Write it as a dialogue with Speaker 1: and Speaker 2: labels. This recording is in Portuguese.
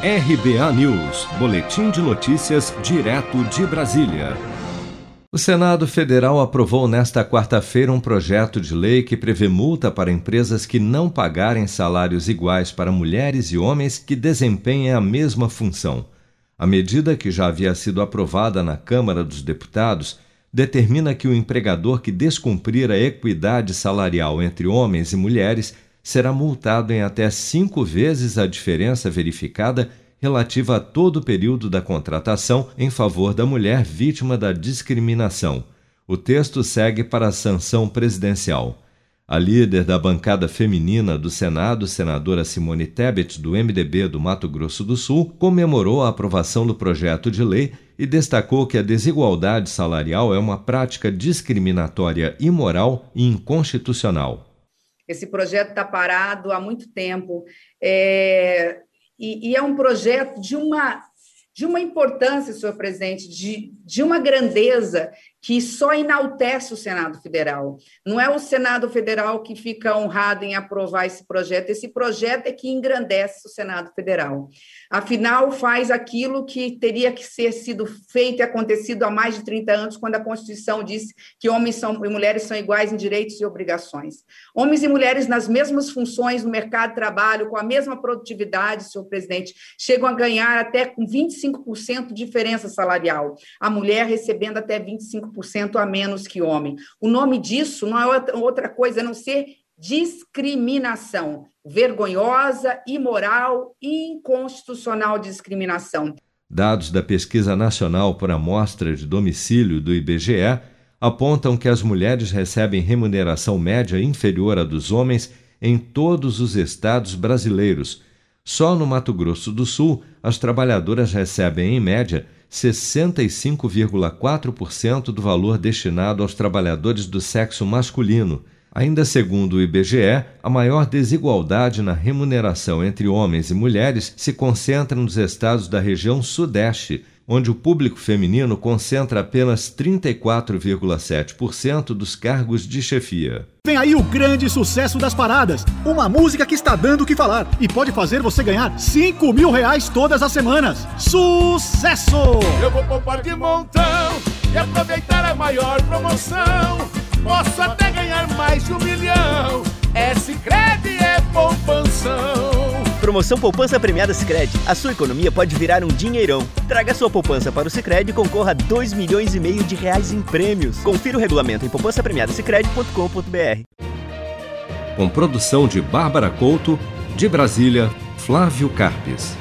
Speaker 1: RBA News, Boletim de Notícias, direto de Brasília. O Senado Federal aprovou nesta quarta-feira um projeto de lei que prevê multa para empresas que não pagarem salários iguais para mulheres e homens que desempenhem a mesma função. A medida, que já havia sido aprovada na Câmara dos Deputados, determina que o empregador que descumprir a equidade salarial entre homens e mulheres será multado em até cinco vezes a diferença verificada relativa a todo o período da contratação em favor da mulher vítima da discriminação. O texto segue para a sanção presidencial. A líder da bancada feminina do Senado, senadora Simone Tebet, do MDB do Mato Grosso do Sul, comemorou a aprovação do projeto de lei e destacou que a desigualdade salarial é uma prática discriminatória imoral e inconstitucional.
Speaker 2: Esse projeto está parado há muito tempo. É, e, e, é um projeto de uma, de uma importância, senhor presidente, de, de uma grandeza que só enaltece o Senado Federal. Não é o Senado Federal que fica honrado em aprovar esse projeto, esse projeto é que engrandece o Senado Federal. Afinal, faz aquilo que teria que ser sido feito e acontecido há mais de 30 anos, quando a Constituição disse que homens são, e mulheres são iguais em direitos e obrigações. Homens e mulheres nas mesmas funções no mercado de trabalho, com a mesma produtividade, senhor presidente, chegam a ganhar até com 25% de diferença salarial. A mulher recebendo até 25 5% a menos que homem. O nome disso não é outra coisa a não ser discriminação, vergonhosa, imoral e inconstitucional discriminação.
Speaker 1: Dados da Pesquisa Nacional por Amostra de Domicílio do IBGE apontam que as mulheres recebem remuneração média inferior à dos homens em todos os estados brasileiros. Só no Mato Grosso do Sul, as trabalhadoras recebem, em média, 65,4% do valor destinado aos trabalhadores do sexo masculino. Ainda segundo o IBGE, a maior desigualdade na remuneração entre homens e mulheres se concentra nos estados da região Sudeste, onde o público feminino concentra apenas 34,7% dos cargos de chefia.
Speaker 3: Vem aí o grande sucesso das paradas. Uma música que está dando o que falar e pode fazer você ganhar 5 mil reais todas as semanas. Sucesso!
Speaker 4: Eu vou poupar de montão e aproveitar a maior promoção. Posso até ganhar mais de um milhão.
Speaker 5: Promoção Poupança Premiada Sicredi. A sua economia pode virar um dinheirão. Traga sua poupança para o Sicredi e concorra a 2 milhões e meio de reais em prêmios. Confira o regulamento em poupancapremiadasicredi.com.br.
Speaker 1: Com produção de Bárbara Couto, de Brasília, Flávio Carpes.